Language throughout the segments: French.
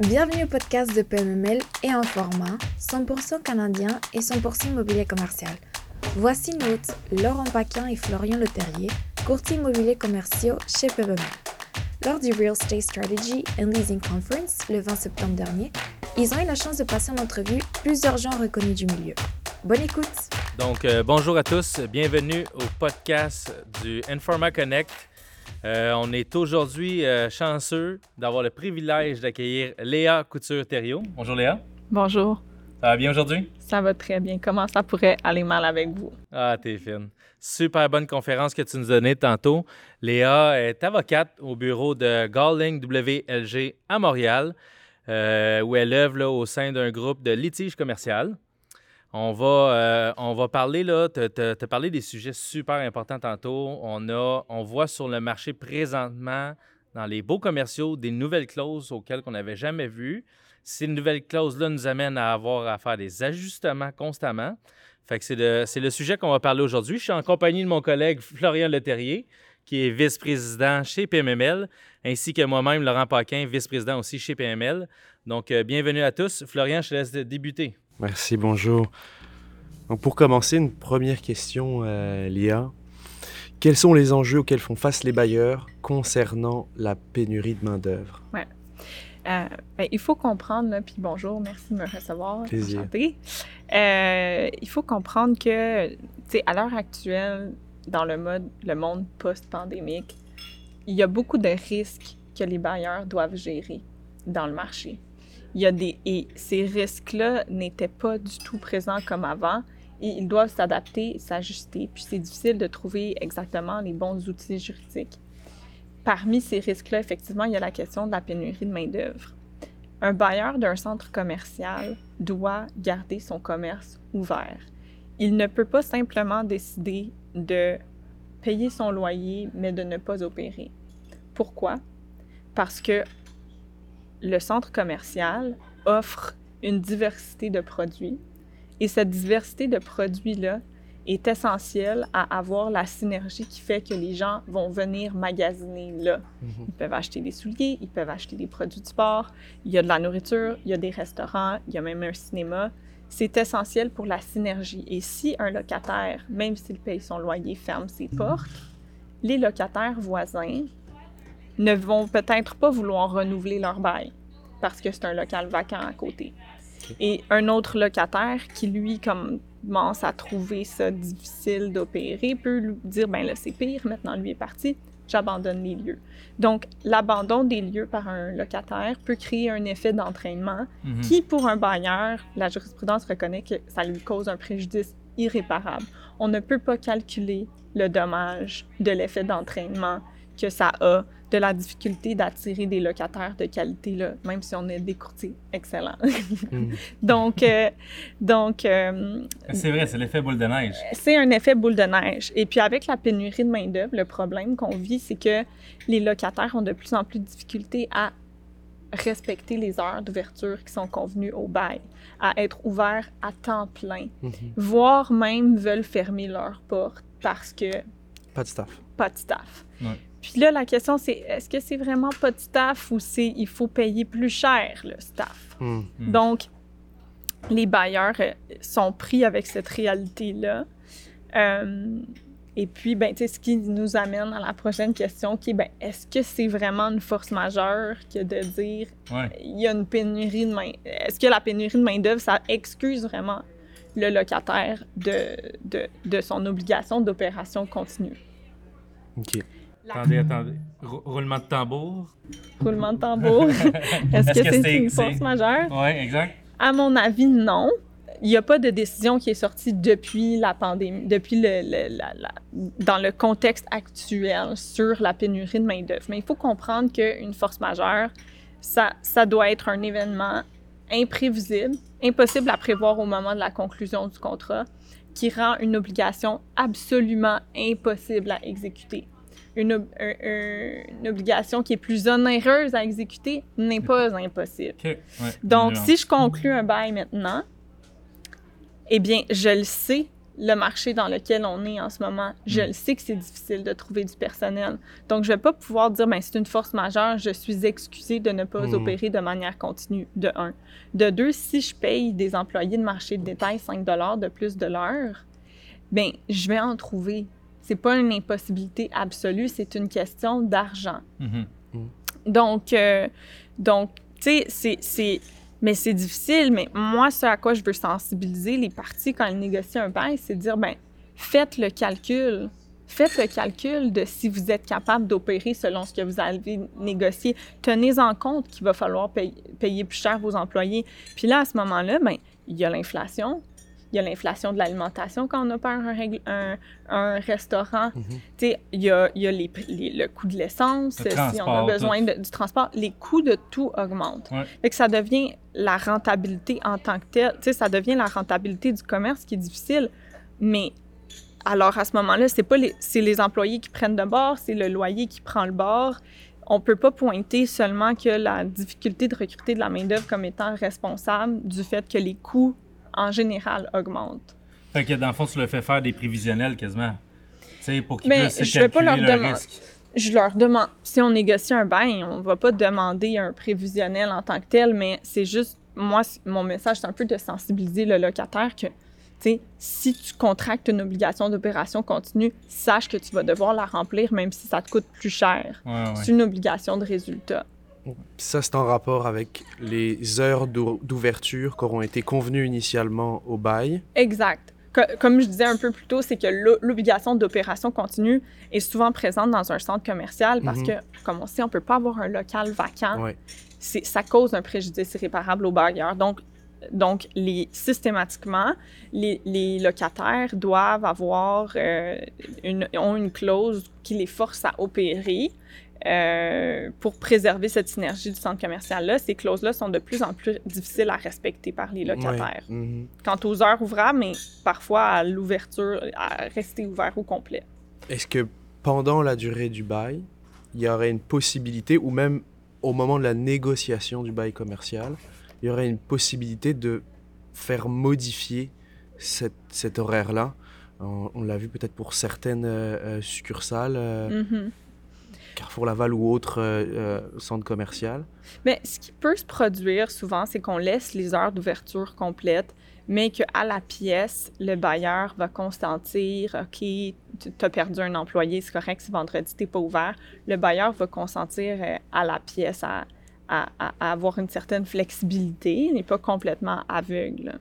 Bienvenue au podcast de PMML et en format 100% canadien et 100% immobilier commercial. Voici nos hôtes Laurent Paquin et Florian Leterrier, courtiers immobiliers commerciaux chez PMML. Lors du Real Estate Strategy and Leasing Conference le 20 septembre dernier, ils ont eu la chance de passer en entrevue plusieurs gens reconnus du milieu. Bonne écoute! Donc, euh, bonjour à tous, bienvenue au podcast du Informa Connect. Euh, on est aujourd'hui euh, chanceux d'avoir le privilège d'accueillir Léa Couture-Thériault. Bonjour Léa. Bonjour. Ça va bien aujourd'hui? Ça va très bien. Comment ça pourrait aller mal avec vous? Ah, t'es fine. Super bonne conférence que tu nous as donnée tantôt. Léa est avocate au bureau de Galling WLG à Montréal, euh, où elle œuvre au sein d'un groupe de litige commercial. On va, euh, on va parler, là, te, te- te parler des sujets super importants tantôt. On, a, on voit sur le marché présentement, dans les beaux commerciaux, des nouvelles clauses auxquelles on n'avait jamais vues. Ces nouvelles clauses-là nous amènent à avoir à faire des ajustements constamment. Fait que c'est le, c'est le sujet qu'on va parler aujourd'hui. Je suis en compagnie de mon collègue Florian Leterrier, qui est vice-président chez PMML, ainsi que moi-même, Laurent Paquin, vice-président aussi chez PML. Donc, euh, bienvenue à tous. Florian, je te laisse débuter. Merci, bonjour. Donc pour commencer, une première question, euh, Lia. Quels sont les enjeux auxquels font face les bailleurs concernant la pénurie de main-d'œuvre? Euh, ben, il faut comprendre, là, puis bonjour, merci de me recevoir. Plaisir. Euh, il faut comprendre que, à l'heure actuelle, dans le mode, le monde post-pandémique, il y a beaucoup de risques que les bailleurs doivent gérer dans le marché. Il y a des et ces risques-là n'étaient pas du tout présents comme avant et ils doivent s'adapter, s'ajuster. Puis c'est difficile de trouver exactement les bons outils juridiques. Parmi ces risques-là, effectivement, il y a la question de la pénurie de main-d'œuvre. Un bailleur d'un centre commercial doit garder son commerce ouvert. Il ne peut pas simplement décider de payer son loyer, mais de ne pas opérer. Pourquoi? Parce que le centre commercial offre une diversité de produits et cette diversité de produits-là est essentielle à avoir la synergie qui fait que les gens vont venir magasiner là. Ils peuvent acheter des souliers, ils peuvent acheter des produits de sport, il y a de la nourriture, il y a des restaurants, il y a même un cinéma. C'est essentiel pour la synergie. Et si un locataire, même s'il paye son loyer, ferme ses portes, les locataires voisins ne vont peut-être pas vouloir renouveler leur bail parce que c'est un local vacant à côté. Et un autre locataire qui, lui, commence à trouver ça difficile d'opérer, peut lui dire, ben là, c'est pire, maintenant lui est parti, j'abandonne les lieux. Donc, l'abandon des lieux par un locataire peut créer un effet d'entraînement Mhm. qui, pour un bailleur, la jurisprudence reconnaît que ça lui cause un préjudice irréparable. On ne peut pas calculer le dommage de l'effet d'entraînement que ça a, de la difficulté d'attirer des locataires de qualité, là, même si on est des courtiers excellents. Mhm. donc, euh, donc euh, C'est vrai, c'est l'effet boule de neige. c'est un effet boule de neige. Et puis avec la pénurie de main-d'œuvre, le problème qu'on vit, c'est que les locataires ont de plus en plus de difficultés à respecter les heures d'ouverture qui sont convenues au bail, à être ouverts à temps plein, Mhm. voire même veulent fermer leurs portes parce que Pas de staff. pas de staff. Ouais. Puis là, la question, c'est est-ce que c'est vraiment pas de staff ou c'est il faut payer plus cher le staff? Mhm. Mm. Donc, les bailleurs euh, sont pris avec cette réalité-là. Euh, et puis, ben, tu sais, ce qui nous amène à la prochaine question, qui est, ben, est-ce que c'est vraiment une force majeure que de dire Ouais. il y a une pénurie de main... Est-ce que la pénurie de main-d'œuvre, ça excuse vraiment le locataire de, de, de son obligation d'opération continue? Ok. Attendez, attendez. Rou- roulement de tambour. Roulement de tambour. Est-ce que c'est une force majeure? Oui, exact. À mon avis, non. Il n'y a pas de décision qui est sortie depuis la pandémie, depuis le, le- la- la- dans le contexte actuel sur la pénurie de main-d'œuvre. Mais il faut comprendre qu'une force majeure, ça, ça doit être un événement imprévisible, impossible à prévoir au moment de la conclusion du contrat, qui rend une obligation absolument impossible à exécuter. Une, ob- un- un- une obligation qui est plus onéreuse à exécuter n'est pas impossible. Ouais. Donc, si je conclue un bail maintenant, eh bien, je le sais le marché dans lequel on est en ce moment. Je Mm. le sais que c'est difficile de trouver du personnel. Donc, je vais pas pouvoir dire, ben, c'est une force majeure, je suis excusée de ne pas Mm. opérer de manière continue, de un. De deux, si je paye des employés de marché de détail 5 de plus de l'heure, ben, je vais en trouver. C'est pas une impossibilité absolue, c'est une question d'argent. Mhm. Donc, euh, donc tu sais, c'est- c'est. Mais c'est difficile, mais moi, ce à quoi je veux sensibiliser les parties quand ils négocient un bail, c'est de dire, ben, faites le calcul. Faites le calcul de si vous êtes capable d'opérer selon ce que vous avez négocié. Tenez en compte qu'il va falloir payer plus cher vos employés. Puis là, à ce moment-là, ben, il y a l'inflation. Il y a l'inflation de l'alimentation quand on opère un, un, un restaurant. Mhm. Tu sais, il y a, y a les, le coût de l'essence, Le si on a besoin de- du transport. Les coûts de tout augmentent. Ouais. Fait que ça devient la rentabilité en tant que telle. Tu sais, ça devient la rentabilité du commerce qui est difficile. Mais alors, à ce moment-là, c'est pas les, les employés qui prennent de bord, c'est le loyer qui prend le bord. On peut pas pointer seulement que la difficulté de recruter de la main-d'œuvre comme étant responsable du fait que les coûts en général augmentent. Fait que dans le fond, tu le fais faire des prévisionnels quasiment. Tu sais, pour qu'ils Mais puissent je vais pas leur le demander- risque. je leur demande, si on négocie un bail, on va pas demander un prévisionnel en tant que tel, mais c'est juste, moi, mon message, c'est un peu de sensibiliser le locataire que, tu sais, si tu contractes une obligation d'opération continue, sache que tu vas devoir la remplir même si ça te coûte plus cher. Ouais, ouais. C'est une obligation de résultat. Ça, c'est en rapport avec les heures d'ou- d'ouverture qui auront été convenues initialement au bail. Exact. Co- Comme je disais un peu plus tôt, c'est que l'o- l'obligation d'opération continue est souvent présente dans un centre commercial parce Mhm. que, comme on sait, on peut pas avoir un local vacant. Ouais. ça cause un préjudice irréparable au bailleur. Donc, donc les, systématiquement, les, les locataires doivent avoir euh, une, ont une clause qui les force à opérer euh, pour préserver cette synergie du centre commercial-là. Ces clauses-là sont de plus en plus difficiles à respecter par les locataires. Mhm. Quant aux heures ouvrables, mais parfois à l'ouverture, à rester ouvert au complet. Est-ce que pendant la durée du bail, il y aurait une possibilité, ou même au moment de la négociation du bail commercial, il y aurait une possibilité de faire modifier cette- cet horaire-là? On, on l'a vu peut-être pour certaines euh, euh, succursales, euh, Mhm. Carrefour Laval ou autres euh, euh, centres commerciaux. Mais ce qui peut se produire souvent, c'est qu'on laisse les heures d'ouverture complètes, mais qu'à la pièce, le bailleur va consentir OK, tu as perdu un employé, c'est correct, si vendredi, tu pas ouvert. Le bailleur va consentir euh, à la pièce à, à- à- à avoir une certaine flexibilité, il n'est pas complètement aveugle.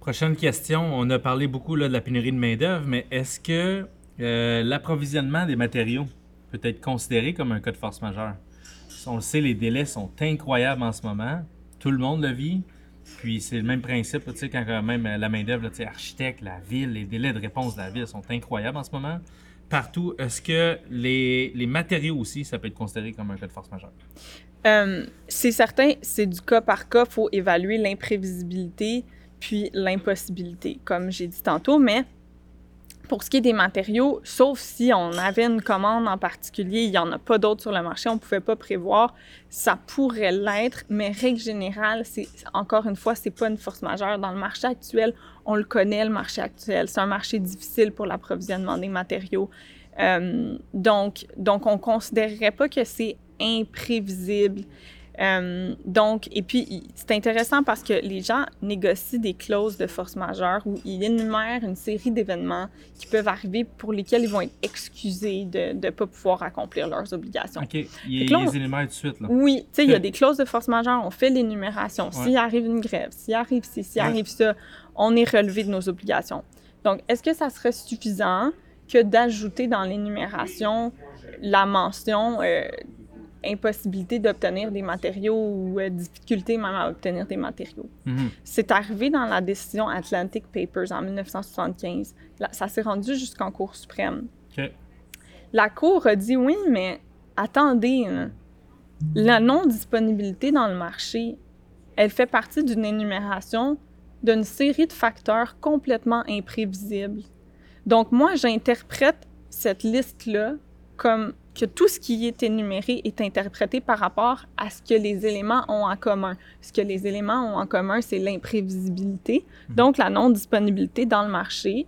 Prochaine question. On a parlé beaucoup là, de la pénurie de main-d'œuvre, mais est-ce que euh, l'approvisionnement des matériaux peut être considéré comme un cas de force majeure? On le sait, les délais sont incroyables en ce moment. Tout le monde le vit. Puis c'est le même principe, tu sais, quand euh, même euh, la main-d'œuvre, tu sais, architecte, la ville, les délais de réponse de la ville sont incroyables en ce moment. Partout, est-ce que les, matériaux aussi, ça peut être considéré comme un cas de force majeure? C'est certain, c'est du cas par cas, il faut évaluer l'imprévisibilité puis l'impossibilité, comme j'ai dit tantôt, mais pour ce qui est des matériaux, sauf si on avait une commande en particulier, il n'y en a pas d'autres sur le marché, on ne pouvait pas prévoir, ça pourrait l'être, mais règle générale, c'est encore une fois, c'est pas une force majeure. Dans le marché actuel, on le connaît, le marché actuel. C'est un marché difficile pour l'approvisionnement des matériaux. Euh, donc, donc, on ne considérerait pas que c'est imprévisible. Euh, donc, et puis, c'est intéressant parce que les gens négocient des clauses de force majeure où ils énumèrent une série d'événements qui peuvent arriver pour lesquels ils vont être excusés de ne pas pouvoir accomplir leurs obligations. OK. Il, Fait que là, il on- les éléments tout de suite. Là. Oui, tu sais, il y a des clauses de force majeure, on fait l'énumération. S'il Ouais. arrive une grève, s'il arrive ci, s'il Ouais. arrive ça, on est relevé de nos obligations. Donc, est-ce que ça serait suffisant que d'ajouter dans l'énumération la mention euh, impossibilité d'obtenir des matériaux ou euh, difficulté même à obtenir des matériaux? Mhm. C'est arrivé dans la décision Atlantic Papers en 1975. Là, ça s'est rendu jusqu'en Cour suprême. La Cour a dit oui, mais attendez, là. la non-disponibilité dans le marché, elle fait partie d'une énumération d'une série de facteurs complètement imprévisibles. Donc moi, j'interprète cette liste-là comme que tout ce qui est énuméré est interprété par rapport à ce que les éléments ont en commun. Ce que les éléments ont en commun, c'est l'imprévisibilité, Mhm. donc la non-disponibilité dans le marché.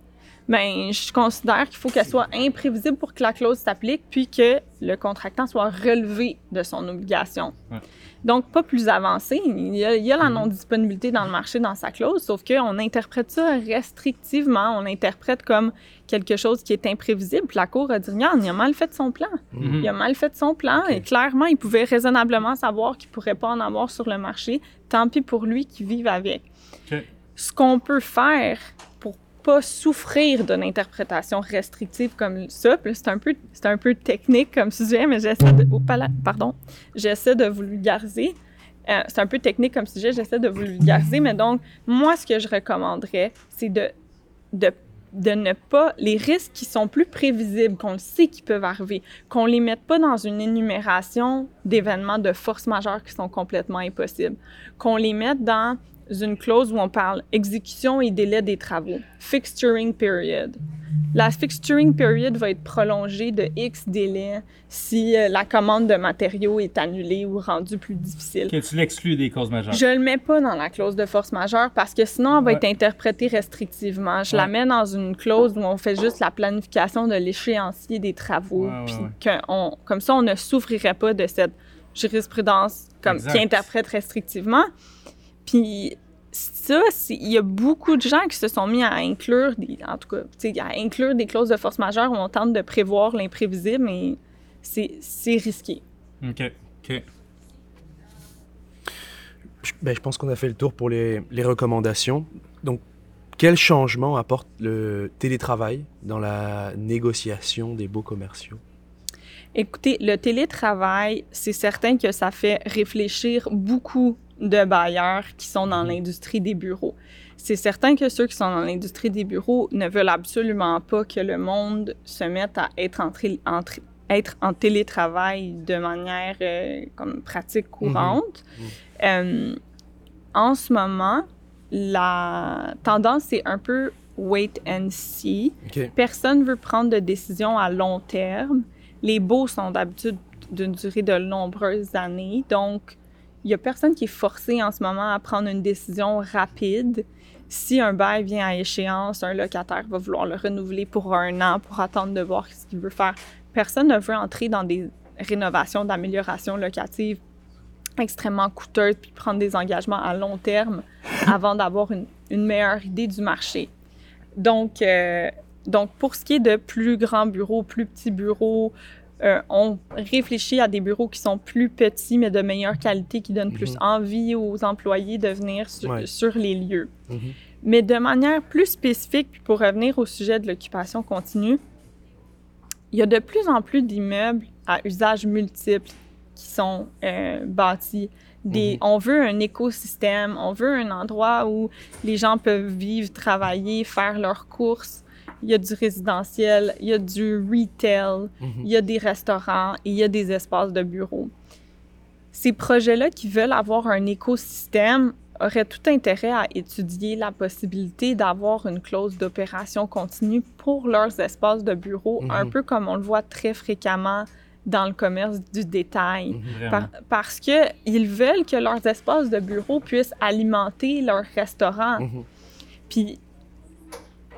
Ben, je considère qu'il faut qu'elle soit imprévisible pour que la clause s'applique, puis que le contractant soit relevé de son obligation. Ouais. Donc, pas plus avancé. Il y a, il y a la Mhm. non-disponibilité dans le marché dans sa clause, sauf qu'on interprète ça restrictivement. On interprète comme quelque chose qui est imprévisible. Puis la Cour a dit, regarde, il a mal fait son plan. Mhm. Il a mal fait son plan et clairement, il pouvait raisonnablement savoir qu'il ne pourrait pas en avoir sur le marché. Tant pis pour lui qui vive avec. Ce qu'on peut faire pas souffrir d'une interprétation restrictive comme ça, c'est un peu, un peu technique comme sujet, mais j'essaie de, oh, pardon, j'essaie de vous vulgariser. Euh, c'est un peu technique comme sujet, j'essaie de vous vulgariser, mais donc, moi, ce que je recommanderais, c'est de, de, de ne pas... Les risques qui sont plus prévisibles, qu'on sait qu'ils peuvent arriver, qu'on les mette pas dans une énumération d'événements de force majeure qui sont complètement impossibles, qu'on les mette dans une clause où on parle exécution et délai des travaux, fixturing period. La fixturing period va être prolongée de X délai si euh, la commande de matériaux est annulée ou rendue plus difficile. Que tu l'exclus des causes majeures. Je le mets pas dans la clause de force majeure parce que sinon, elle va Ouais. être interprétée restrictivement. Je la mets dans une clause où on fait juste la planification de l'échéancier des travaux. Ouais, puis on- comme ça, on ne souffrirait pas de cette jurisprudence comme, Exact. qui interprète restrictivement. Puis ça, il y a beaucoup de gens qui se sont mis à inclure, des, en tout cas, tu sais, à inclure des clauses de force majeure où on tente de prévoir l'imprévisible, mais c'est c'est risqué. OK. OK. Je, ben, je pense qu'on a fait le tour pour les, les recommandations. Donc, quel changement apporte le télétravail dans la négociation des baux commerciaux? Écoutez, le télétravail, c'est certain que ça fait réfléchir beaucoup de bailleurs qui sont dans Mhm. l'industrie des bureaux. C'est certain que ceux qui sont dans l'industrie des bureaux ne veulent absolument pas que le monde se mette à être en, être en télétravail de manière euh, comme pratique courante. Mhm. Euh, en ce moment, la tendance est un peu wait and see. Personne veut prendre de décision à long terme. Les baux sont d'habitude d'une durée de nombreuses années. Donc, il n'y a personne qui est forcé en ce moment à prendre une décision rapide. Si un bail vient à échéance, un locataire va vouloir le renouveler pour un an pour attendre de voir ce qu'il veut faire. Personne ne veut entrer dans des rénovations, d'amélioration locative extrêmement coûteuses puis prendre des engagements à long terme avant d'avoir une, une meilleure idée du marché. Donc, euh, donc, pour ce qui est de plus grands bureaux, plus petits bureaux, euh, on réfléchit à des bureaux qui sont plus petits, mais de meilleure qualité, qui donnent plus Mhm. envie aux employés de venir sur, Ouais. sur les lieux. Mhm. Mais de manière plus spécifique, puis pour revenir au sujet de l'occupation continue, il y a de plus en plus d'immeubles à usage multiple qui sont euh, bâtis. Des, Mhm. On veut un écosystème, on veut un endroit où les gens peuvent vivre, travailler, faire leurs courses. Il y a du résidentiel, il y a du retail, Mhm. il y a des restaurants et il y a des espaces de bureaux. Ces projets-là qui veulent avoir un écosystème auraient tout intérêt à étudier la possibilité d'avoir une clause d'opération continue pour leurs espaces de bureaux, Mhm. un peu comme on le voit très fréquemment dans le commerce du détail. Mhm. Par- parce qu'ils veulent que leurs espaces de bureau puissent alimenter leur restaurant. Mhm. Puis,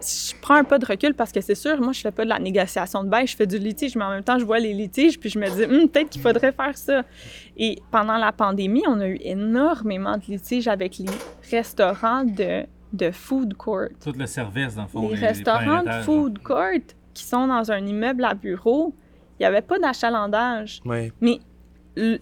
je prends un pas de recul parce que c'est sûr, moi, je fais pas de la négociation de bail, je fais du litige, mais en même temps, je vois les litiges, puis je me dis, Hum, peut-être qu'il faudrait faire ça. Et pendant la pandémie, on a eu énormément de litiges avec les restaurants de, de food court. Tout le service, dans le fond. Les restaurants de food court qui sont dans un immeuble à bureau, il n'y avait pas d'achalandage. Mais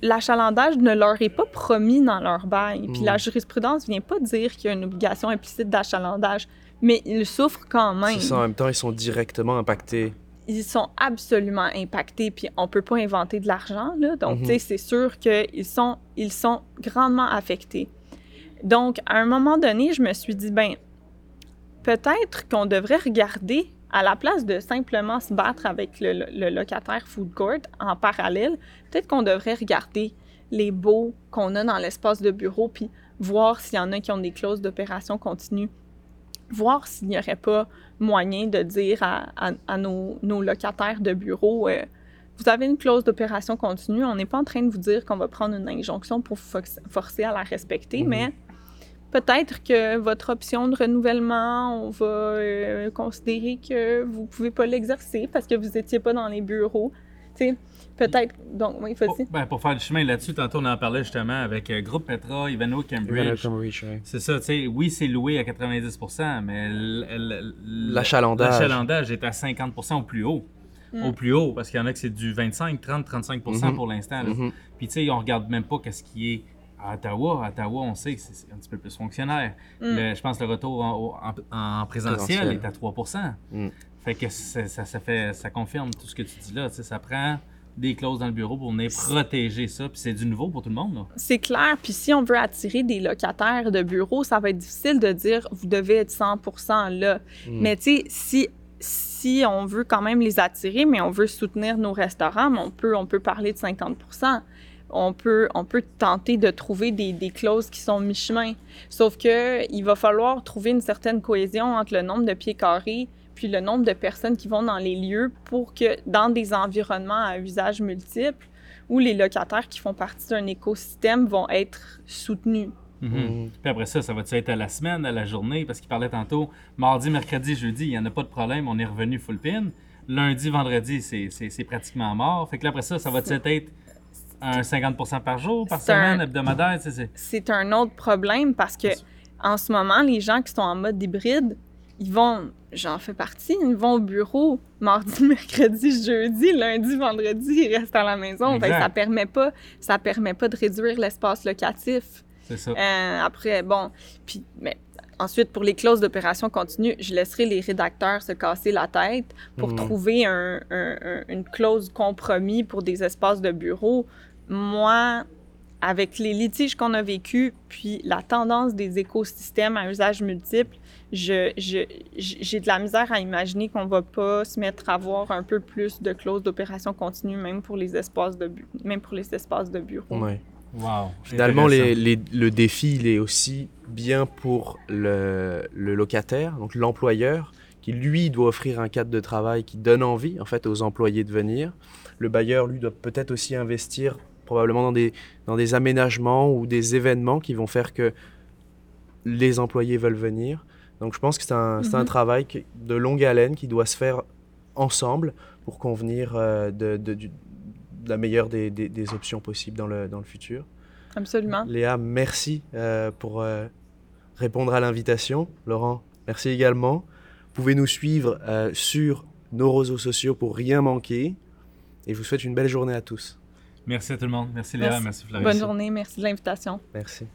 l'achalandage ne leur est pas promis dans leur bail. Puis Mm. la jurisprudence vient pas dire qu'il y a une obligation implicite d'achalandage, mais ils souffrent quand même. Ça, en même temps, ils sont directement impactés. Ils sont absolument impactés, puis on peut pas inventer de l'argent, là. Donc, Mhm. tu sais, c'est sûr qu'ils sont, ils sont grandement affectés. Donc, à un moment donné, je me suis dit, ben, peut-être qu'on devrait regarder, à la place de simplement se battre avec le, le- le locataire food court en parallèle, peut-être qu'on devrait regarder les baux qu'on a dans l'espace de bureau, puis voir s'il y en a qui ont des clauses d'opération continue, voir s'il n'y aurait pas moyen de dire à, à- à nos, nos locataires de bureau, euh, vous avez une clause d'opération continue. On n'est pas en train de vous dire qu'on va prendre une injonction pour forcer à la respecter, Mhm. mais peut-être que votre option de renouvellement, on va euh, considérer que vous pouvez pas l'exercer parce que vous étiez pas dans les bureaux. Tu sais, peut-être. Donc, oui, Pour, faut-il. ben, pour faire le chemin là-dessus, tantôt on en parlait justement avec euh, Groupe Petra, Ivano Ivano Cambridge. Cambridge, ouais. C'est ça, tu sais, oui, c'est loué à 90%, mais L'achalandage. l'achalandage est à 50% au plus haut. Mm. Au plus haut, parce qu'il y en a que c'est du 25, 30, 35% Mhm. pour l'instant. Mhm. Puis tu sais, on regarde même pas qu'est-ce qui est à Ottawa. À Ottawa, on sait que c'est un petit peu plus fonctionnaire. Mm. Le- je pense que le retour en, au- en- en présentiel, Présentiel. est à 3 Mm. Fait que ça, ça, ça fait, ça confirme tout ce que tu dis là. Tu sais, ça prend des clauses dans le bureau pour venir protéger ça. Puis c'est du nouveau pour tout le monde. C'est clair. Puis si on veut attirer des locataires de bureaux, ça va être difficile de dire vous devez être 100% là. Mm. Mais tu sais, si, si on veut quand même les attirer, mais on veut soutenir nos restaurants, mais on peut, on peut parler de 50 on peut, on peut tenter de trouver des, des clauses qui sont mi-chemin. Sauf que il va falloir trouver une certaine cohésion entre le nombre de pieds carrés puis le nombre de personnes qui vont dans les lieux pour que dans des environnements à usage multiple, où les locataires qui font partie d'un écosystème vont être soutenus. Mhm. Mhm. Puis après ça, ça va-tu être à la semaine, à la journée? Parce qu'il parlait tantôt, mardi, mercredi, jeudi, il n'y en a pas de problème, on est revenu full pin. Lundi, vendredi, c'est- c'est c'est pratiquement mort. Fait que là, après ça, ça va-tu être un 50% par jour, par C'est un- semaine, hebdomadaire? tu sais, c'est- c'est un autre problème parce que en ce moment, les gens qui sont en mode hybride, ils vont, j'en fais partie, ils vont au bureau mardi, mercredi, jeudi, lundi, vendredi, ils restent à la maison. Fait que Exact. ça permet pas, ça permet pas de réduire l'espace locatif. C'est ça. Euh, après, bon, puis mais ensuite pour les clauses d'opération continue, je laisserai les rédacteurs se casser la tête pour Mhm. trouver un- un- un- une clause compromis pour des espaces de bureau. Moi, avec les litiges qu'on a vécus, puis la tendance des écosystèmes à usage multiple, je, je- j'ai de la misère à imaginer qu'on va pas se mettre à avoir un peu plus de clauses d'opération continue, même pour les espaces de, bu- même pour les espaces de bureau. Ouais. Wow. Finalement, les, Intéressant. les- le défi, il est aussi bien pour le, le locataire, donc l'employeur, qui lui doit offrir un cadre de travail qui donne envie en fait aux employés de venir. Le bailleur, lui, doit peut-être aussi investir probablement dans des, dans des aménagements ou des événements qui vont faire que les employés veulent venir. Donc je pense que c'est un, un Mhm. travail de longue haleine qui doit se faire ensemble pour convenir euh, de, de- la meilleure des, des- des options possibles dans le, dans le futur. Absolument. Léa, merci euh, pour euh, répondre à l'invitation. Laurent, merci également. Vous pouvez nous suivre sur nos réseaux sociaux pour rien manquer. Et je vous souhaite une belle journée à tous. Merci à tout le monde. Merci Léa, Merci. merci. Bonne journée, merci de l'invitation. Merci.